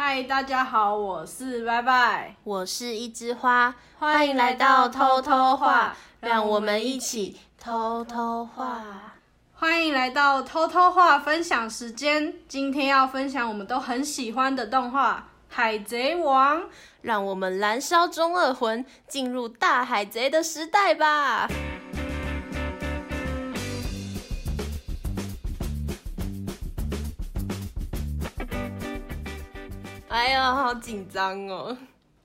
嗨，大家好，我是拜拜，我是一枝花，欢迎来到偷偷话，让我们一起偷偷话。欢迎来到偷偷话分享时间，今天要分享我们都很喜欢的动画《海贼王》，让我们燃烧中二魂，进入大海贼的时代吧。哎呀，好紧张哦！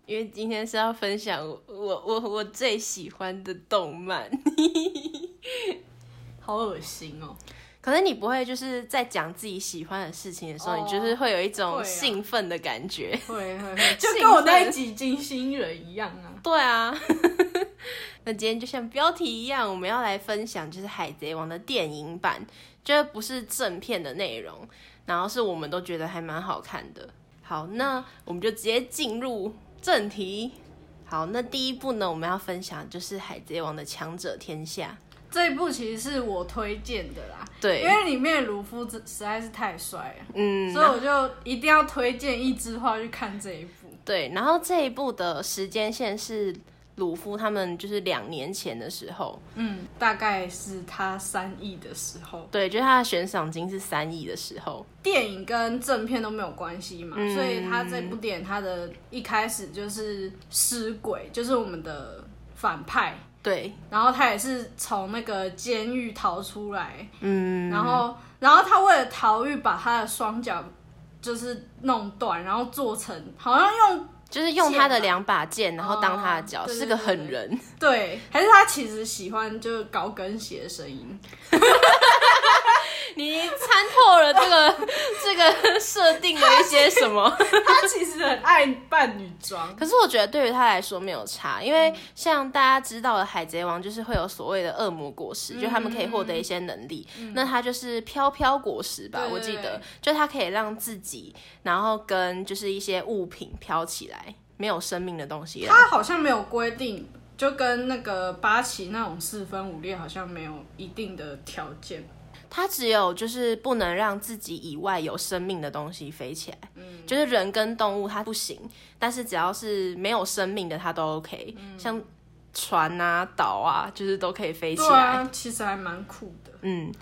因为今天是要分享我我我最喜欢的动漫，好恶心哦！可是你不会就是在讲自己喜欢的事情的时候，你就是会有一种兴奋的感觉，会会会，就跟我那一集金星人一样啊！对啊，那今天就像标题一样，我们要来分享就是《海贼王》的电影版，就不是正片的内容，然后是我们都觉得还蛮好看的。好，那我们就直接进入正题。好，那第一部呢，我们要分享就是《海贼王》的强者天下这一部，其实是我推荐的啦。对，因为里面鲁夫实在是太帅了，嗯，所以我就一定要推荐一枝花去看这一部。对，然后这一部的时间线是。鲁夫他们就是两年前的时候，嗯，大概是他三亿的时候，对，就是他的悬赏金是三亿的时候。电影跟正片都没有关系嘛，所以他这部电影他的一开始就是尸鬼，就是我们的反派，对，然后他也是从那个监狱逃出来，嗯，然后然后他为了逃狱，把他的双脚就是弄断，然后做成好像用。就是用他的两把剑，然后当他的脚，是个狠人。对，还是他其实喜欢就是高跟鞋的声音。你参透了这个 这个设定的一些什么？他其实很爱扮女装，可是我觉得对于他来说没有差，因为像大家知道的海贼王就是会有所谓的恶魔果实，就他们可以获得一些能力。那他就是飘飘果实吧？我记得，就他可以让自己，然后跟就是一些物品飘起来，没有生命的东西。他好像没有规定，就跟那个八旗那种四分五裂好像没有一定的条件。它只有就是不能让自己以外有生命的东西飞起来，嗯，就是人跟动物它不行，但是只要是没有生命的它都 OK，像船啊、岛啊，就是都可以飞起来，其实还蛮酷的，嗯。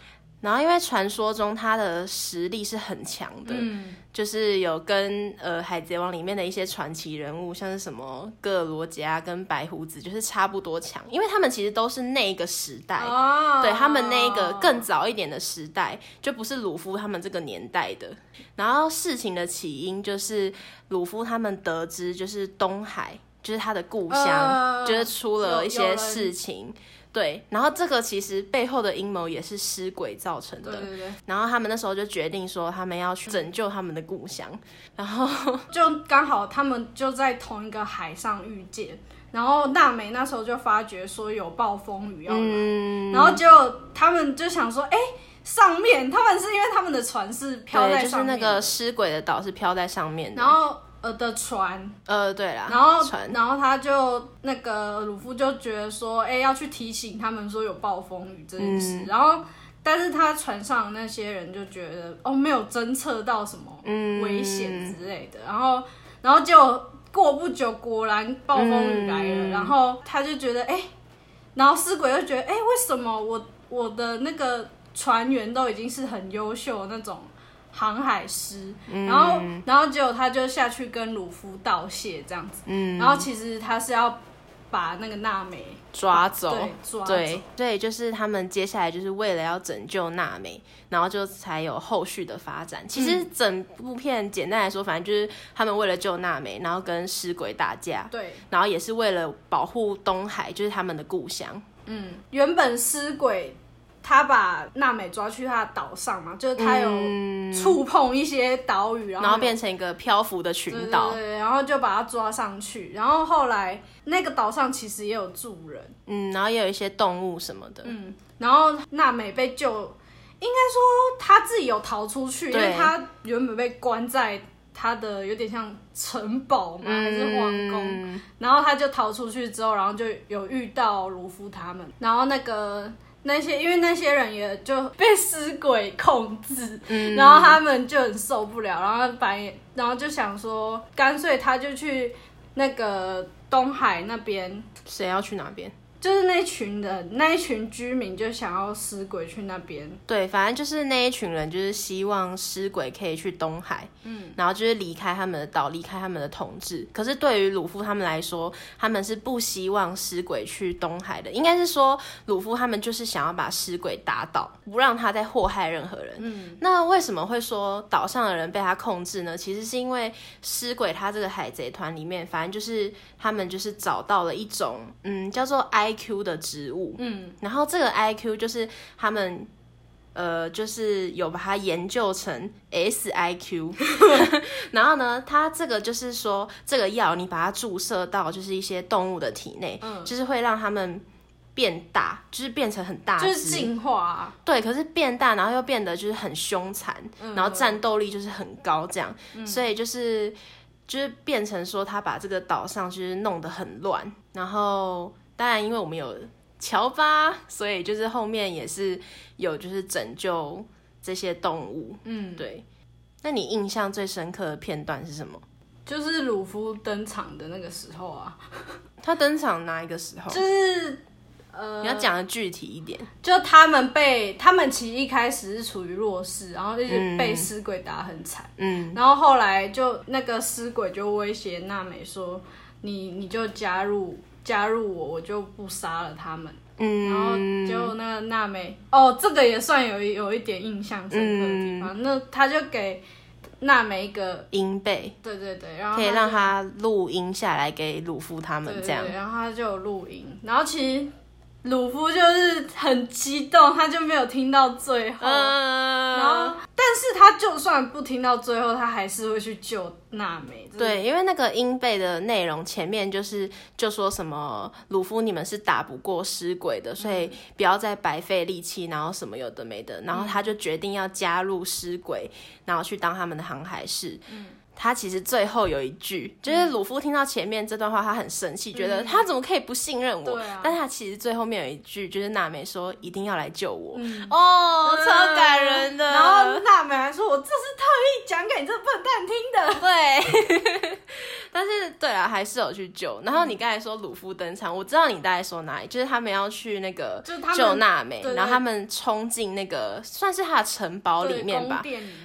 然后，因为传说中他的实力是很强的，嗯，就是有跟呃《海贼王》里面的一些传奇人物，像是什么戈尔罗杰啊，跟白胡子，就是差不多强，因为他们其实都是那个时代，哦，对他们那个更早一点的时代，就不是鲁夫他们这个年代的。然后事情的起因就是鲁夫他们得知，就是东海，就是他的故乡，就是出了一些事情。对，然后这个其实背后的阴谋也是尸鬼造成的。对对对。然后他们那时候就决定说，他们要去拯救他们的故乡。然后 就刚好他们就在同一个海上遇见。然后娜美那时候就发觉说有暴风雨要来，然后就他们就想说，哎，上面他们是因为他们的船是飘在上面，就是那个尸鬼的岛是飘在上面的。然后。呃的船，呃对啦，然后然后他就那个鲁夫就觉得说，哎要去提醒他们说有暴风雨这件事，然后但是他船上那些人就觉得哦没有侦测到什么危险之类的，然后然后就过不久果然暴风雨来了，然后他就觉得哎，然后尸鬼就觉得哎为什么我我的那个船员都已经是很优秀的那种。航海师，然后，然后结果他就下去跟鲁夫道谢这样子，然后其实他是要把那个娜美抓走，对，对，就是他们接下来就是为了要拯救娜美，然后就才有后续的发展。其实整部片简单来说，反正就是他们为了救娜美，然后跟尸鬼打架，对，然后也是为了保护东海，就是他们的故乡。嗯，原本尸鬼。他把娜美抓去他的岛上嘛，就是他有触碰一些岛屿，然后变成一个漂浮的群岛，对，然后就把他抓上去。然后后来那个岛上其实也有住人，嗯，然后也有一些动物什么的，嗯。然后娜美被救，应该说他自己有逃出去，因为他原本被关在他的有点像城堡嘛，还是皇宫。然后他就逃出去之后，然后就有遇到卢夫他们，然后那个。那些因为那些人也就被尸鬼控制，然后他们就很受不了，然后把然后就想说，干脆他就去那个东海那边，谁要去哪边？就是那群人，那一群居民就想要尸鬼去那边。对，反正就是那一群人，就是希望尸鬼可以去东海，嗯，然后就是离开他们的岛，离开他们的统治。可是对于鲁夫他们来说，他们是不希望尸鬼去东海的。应该是说，鲁夫他们就是想要把尸鬼打倒，不让他再祸害任何人。嗯，那为什么会说岛上的人被他控制呢？其实是因为尸鬼他这个海贼团里面，反正就是他们就是找到了一种，嗯，叫做 I。I Q 的植物，嗯，然后这个 I Q 就是他们，呃，就是有把它研究成 S I Q，然后呢，它这个就是说，这个药你把它注射到就是一些动物的体内，嗯，就是会让它们变大，就是变成很大，就是进化，对，可是变大，然后又变得就是很凶残，然后战斗力就是很高，这样，所以就是就是变成说，他把这个岛上就是弄得很乱，然后。当然，因为我们有乔巴，所以就是后面也是有就是拯救这些动物。嗯，对。那你印象最深刻的片段是什么？就是鲁夫登场的那个时候啊。他登场哪一个时候？就是呃，你要讲的具体一点。就他们被他们其实一开始是处于弱势，然后就是被尸鬼打很惨。嗯。然后后来就那个尸鬼就威胁娜美说：“你你就加入。”加入我，我就不杀了他们。嗯，然后就那个娜美，哦，这个也算有有一点印象深刻的地方。那他就给娜美一个音贝，对对对，然后可以让他录音下来给鲁夫他们这样。然后他就有录音，然后其实。鲁夫就是很激动，他就没有听到最后，然后，但是他就算不听到最后，他还是会去救娜美。对，因为那个英贝的内容前面就是就说什么鲁夫你们是打不过尸鬼的，所以不要再白费力气，然后什么有的没的，然后他就决定要加入尸鬼，然后去当他们的航海士。嗯。他其实最后有一句，就是鲁夫听到前面这段话，他很生气，觉得他怎么可以不信任我？但他其实最后面有一句，就是娜美说一定要来救我，哦，超感人的。然后娜美还说：“我这是特意讲给你这笨蛋听的。”对。但是对啊，还是有去救。然后你刚才说鲁夫登场，我知道你大概说哪里，就是他们要去那个救娜美，然后他们冲进那个算是他的城堡里面吧。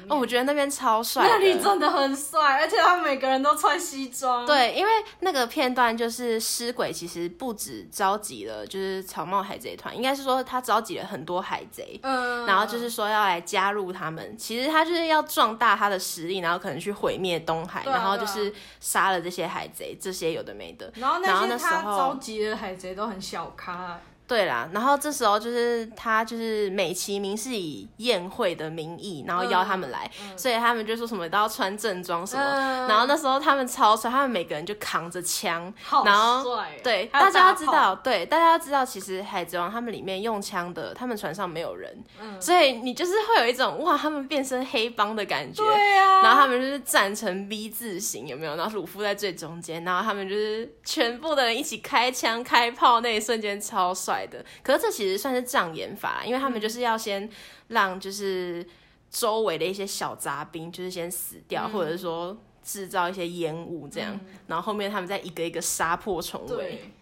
哦，我觉得那边超帅，那里真的很帅，而且他们每个人都穿西装。对，因为那个片段就是尸鬼其实不止召集了就是草帽海贼团，应该是说他召集了很多海贼，嗯，然后就是说要来加入他们。其实他就是要壮大他的实力，然后可能去毁灭东海，然后就是杀了。这些海贼，这些有的没的，然后那些他召集的海贼都很小咖。对啦，然后这时候就是他就是美其名是以宴会的名义，然后邀他们来，所以他们就说什么都要穿正装什么，然后那时候他们超帅，他们每个人就扛着枪，然后对大家要知道，对大家要知道，其实海贼王他们里面用枪的，他们船上没有人，所以你就是会有一种哇，他们变身黑帮的感觉，对啊，然后他们就是站成 V 字形，有没有？然后鲁夫在最中间，然后他们就是全部的人一起开枪开炮，那一瞬间超帅。的，可是这其实算是障眼法，因为他们就是要先让就是周围的一些小杂兵就是先死掉，或者是说制造一些烟雾这样，然后后面他们再一个一个杀破重围，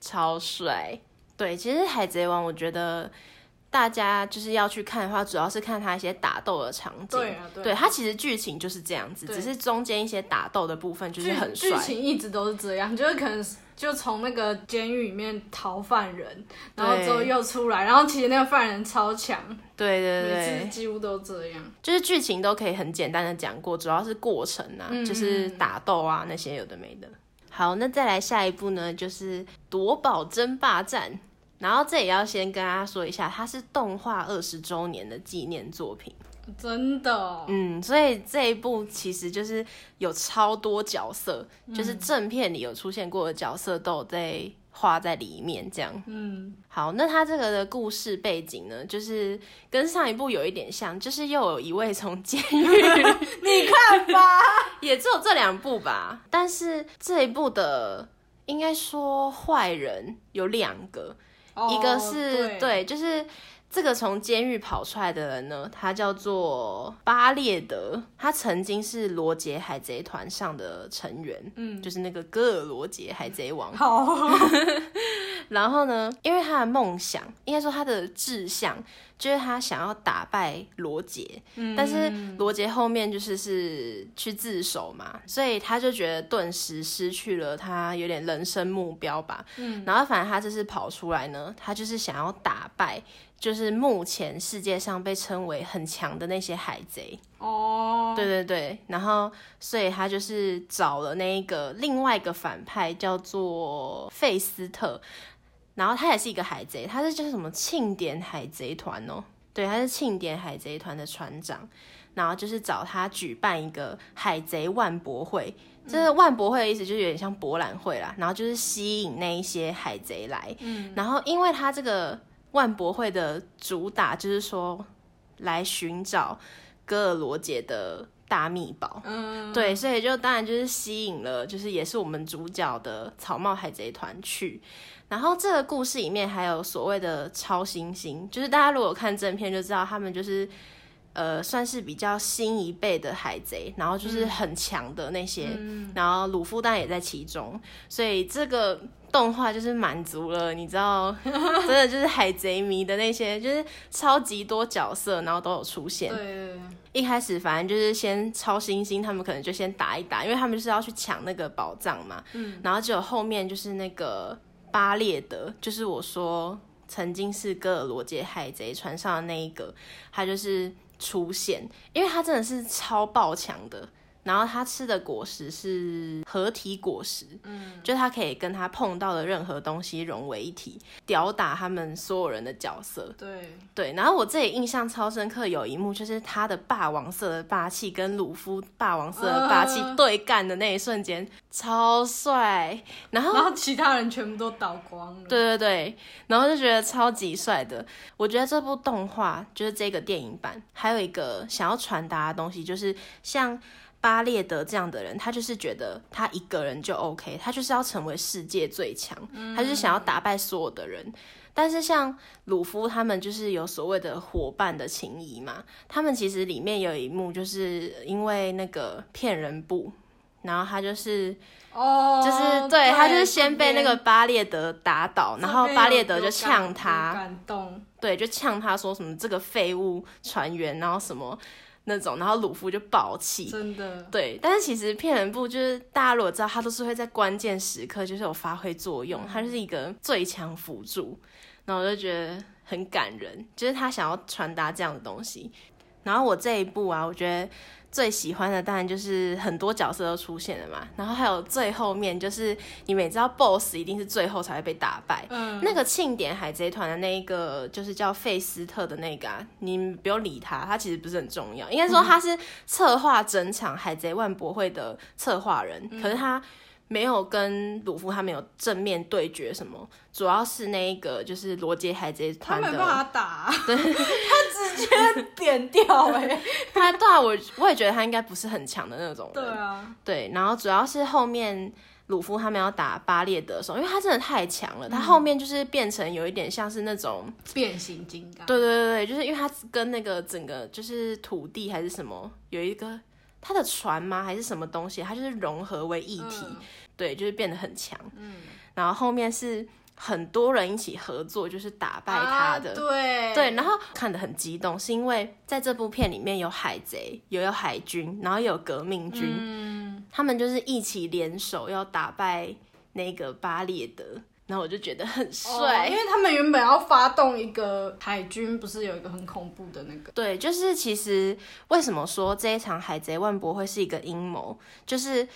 超帅。对，其实海贼王我觉得大家就是要去看的话，主要是看他一些打斗的场景。对啊，对，他其实剧情就是这样子，只是中间一些打斗的部分就是很帅。剧情一直都是这样，就是可能。就从那个监狱里面逃犯人，然后之后又出来，然后其实那个犯人超强，对对对，每次几乎都这样，就是剧情都可以很简单的讲过，主要是过程啊，就是打斗啊那些有的没的。好，那再来下一步呢，就是夺宝争霸战，然后这也要先跟大家说一下，它是动画二十周年的纪念作品。真的，嗯，所以这一部其实就是有超多角色，就是正片里有出现过的角色都有在画在里面，这样。嗯，好，那它这个的故事背景呢，就是跟上一部有一点像，就是又有一位从监狱，你看吧，也只有这两部吧，但是这一部的应该说坏人有两个。一个哦是对，就是这个从监狱跑出来的人呢，他叫做巴列德，他曾经是罗杰海贼团上的成员，嗯，就是那个戈尔罗杰海贼王。好，然后呢，因为他的梦想，应该说他的志向，就是他想要打败罗杰，但是罗杰后面就是是去自首嘛，所以他就觉得顿时失去了他有点人生目标吧。嗯，然后反正他这次跑出来呢，他就是想要打败，就是目前世界上被称为很强的那些海贼。哦，对对对，然后所以他就是找了那一个另外一个反派叫做费斯特，然后他也是一个海贼，他是叫什么庆典海贼团哦，对，他是庆典海贼团的船长，然后就是找他举办一个海贼万博会。这个万博会的意思就是有点像博览会啦，然后就是吸引那一些海贼来，嗯，然后因为他这个万博会的主打就是说来寻找戈尔罗杰的大秘宝，嗯，对，所以就当然就是吸引了，就是也是我们主角的草帽海贼团去。然后这个故事里面还有所谓的超新星，就是大家如果看正片就知道，他们就是呃算是比较新一辈的海贼，然后就是很强的那些，然后鲁夫当然也在其中，所以这个。动画就是满足了，你知道，真的就是海贼迷的那些，就是超级多角色，然后都有出现。对，一开始反正就是先超新星，他们可能就先打一打，因为他们就是要去抢那个宝藏嘛。嗯，然后只有后面就是那个巴列德，就是我说曾经是哥尔罗杰海贼船上的那一个，他就是出现，因为他真的是超爆强的。然后他吃的果实是合体果实，嗯，就他可以跟他碰到的任何东西融为一体，吊打他们所有人的角色。对对，然后我自己印象超深刻，有一幕就是他的霸王色的霸气跟鲁夫霸王色的霸气对干的那一瞬间，超帅。然后然后其他人全部都倒光了。对对对，然后就觉得超级帅的。我觉得这部动画就是这个电影版，还有一个想要传达的东西，就是像。巴列德这样的人，他就是觉得他一个人就 OK，他就是要成为世界最强，他就是想要打败所有的人。但是像鲁夫他们就是有所谓的伙伴的情谊嘛，他们其实里面有一幕就是因为那个骗人部，然后他就是哦，就是对他就是先被那个巴列德打倒，然后巴列德就呛他，感动，对，就呛他说什么这个废物船员，然后什么。那种，然后鲁夫就爆气，真的，对。但是其实骗人部就是大家如果知道，他都是会在关键时刻就是有发挥作用，他就是一个最强辅助。然后我就觉得很感人，就是他想要传达这样的东西。然后我这一部啊，我觉得。最喜欢的当然就是很多角色都出现了嘛，然后还有最后面就是你们也知道，BOSS 一定是最后才会被打败。嗯，那个庆典海贼团的那一个就是叫费斯特的那个，啊，你不用理他，他其实不是很重要。应该说他是策划整场海贼万博会的策划人，可是他。没有跟鲁夫他们有正面对决什么，主要是那一个就是罗杰海贼团的，他没办法打，对，他直接点掉哎，他对啊，我我也觉得他应该不是很强的那种人，对啊，对，然后主要是后面鲁夫他们要打巴列德的时候，因为他真的太强了，他后面就是变成有一点像是那种变形金刚，对对对对，就是因为他跟那个整个就是土地还是什么有一个。他的船吗？还是什么东西？他就是融合为一体，对，就是变得很强。嗯，然后后面是很多人一起合作，就是打败他的。对对，然后看得很激动，是因为在这部片里面有海贼，有有海军，然后有革命军，嗯，他们就是一起联手要打败那个巴列德。然后我就觉得很帅，因为他们原本要发动一个海军，不是有一个很恐怖的那个？对，就是其实为什么说这一场海贼万博会是一个阴谋？就是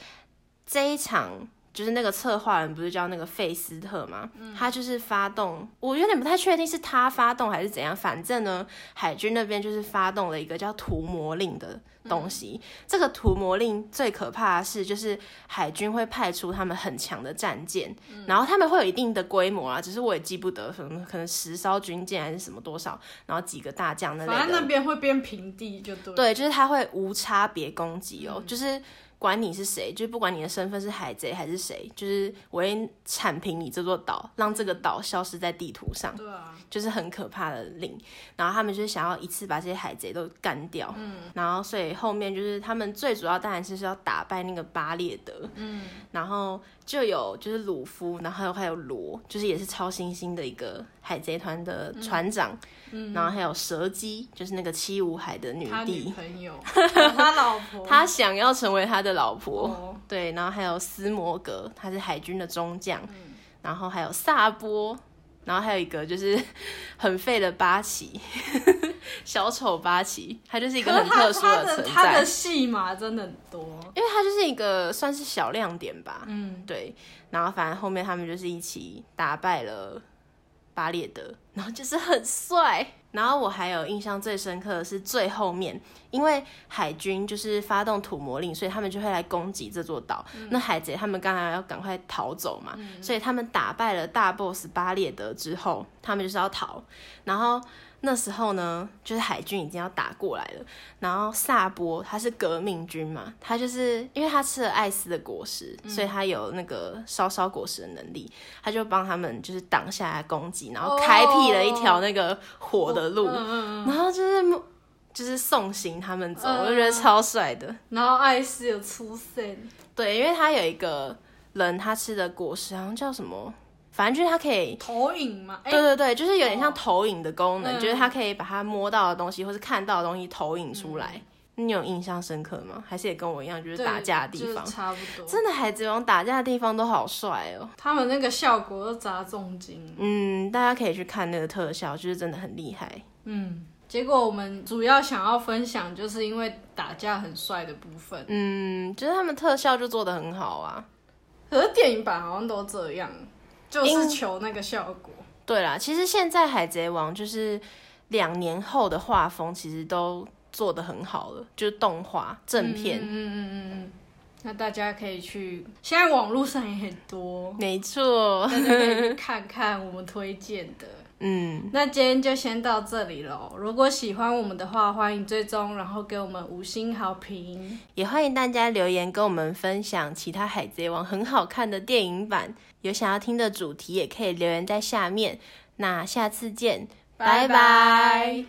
这一场。就是那个策划人不是叫那个费斯特吗？他就是发动，我有点不太确定是他发动还是怎样。反正呢，海军那边就是发动了一个叫屠魔令的东西。这个屠魔令最可怕的是，就是海军会派出他们很强的战舰，然后他们会有一定的规模啊，只是我也记不得什么，可能十艘军舰还是什么多少，然后几个大将那反正那边会变平地就对。对，就是他会无差别攻击哦，就是。管你是谁，就是不管你的身份是海贼还是谁，就是我会铲平你这座岛，让这个岛消失在地图上。对啊，就是很可怕的令。然后他们就是想要一次把这些海贼都干掉。嗯，然后所以后面就是他们最主要当然是要打败那个巴列德。嗯，然后就有就是鲁夫，然后还有罗，就是也是超新星的一个海贼团的船长。嗯，然后还有蛇姬，就是那个七武海的女帝朋友，他老婆，他想要成为他的老婆。对，然后还有斯摩格，他是海军的中将。嗯，然后还有萨波。然后还有一个就是 很废的八旗，小丑八旗，他就是一个很特殊的存在。他的戏码真的很多，因为他就是一个算是小亮点吧。嗯，对。然后反正后面他们就是一起打败了巴列德，然后就是很帅。然后我还有印象最深刻的是最后面，因为海军就是发动土魔令，所以他们就会来攻击这座岛。那海贼他们刚才要赶快逃走嘛，所以他们打败了大 boss 巴列德之后，他们就是要逃。然后。那时候呢，就是海军已经要打过来了。然后萨波他是革命军嘛，他就是因为他吃了艾斯的果实，所以他有那个烧烧果实的能力，他就帮他们就是挡下来攻击，然后开辟了一条那个火的路，然后就是就是送行他们走，我就觉得超帅的。然后艾斯有出现，对，因为他有一个人他吃的果实好像叫什么。反正就是它可以投影嘛，对对对，就是有点像投影的功能，就是它可以把它摸到的东西或是看到的东西投影出来。你有印象深刻吗？还是也跟我一样，就是打架的地方差不多。真的，海贼王打架的地方都好帅哦，他们那个效果都砸重金。嗯，大家可以去看那个特效，就是真的很厉害。嗯，结果我们主要想要分享，就是因为打架很帅的部分。嗯，就是他们特效就做的很好啊。可是电影版好像都这样。就是求那个效果。对啦，其实现在《海贼王》就是两年后的画风，其实都做的很好了，就是动画正片。嗯嗯嗯嗯。那大家可以去，现在网络上也很多，没错，大家可以看看我们推荐的。嗯，那今天就先到这里喽。如果喜欢我们的话，欢迎追踪，然后给我们五星好评。也欢迎大家留言跟我们分享其他《海贼王》很好看的电影版，有想要听的主题也可以留言在下面。那下次见，拜拜。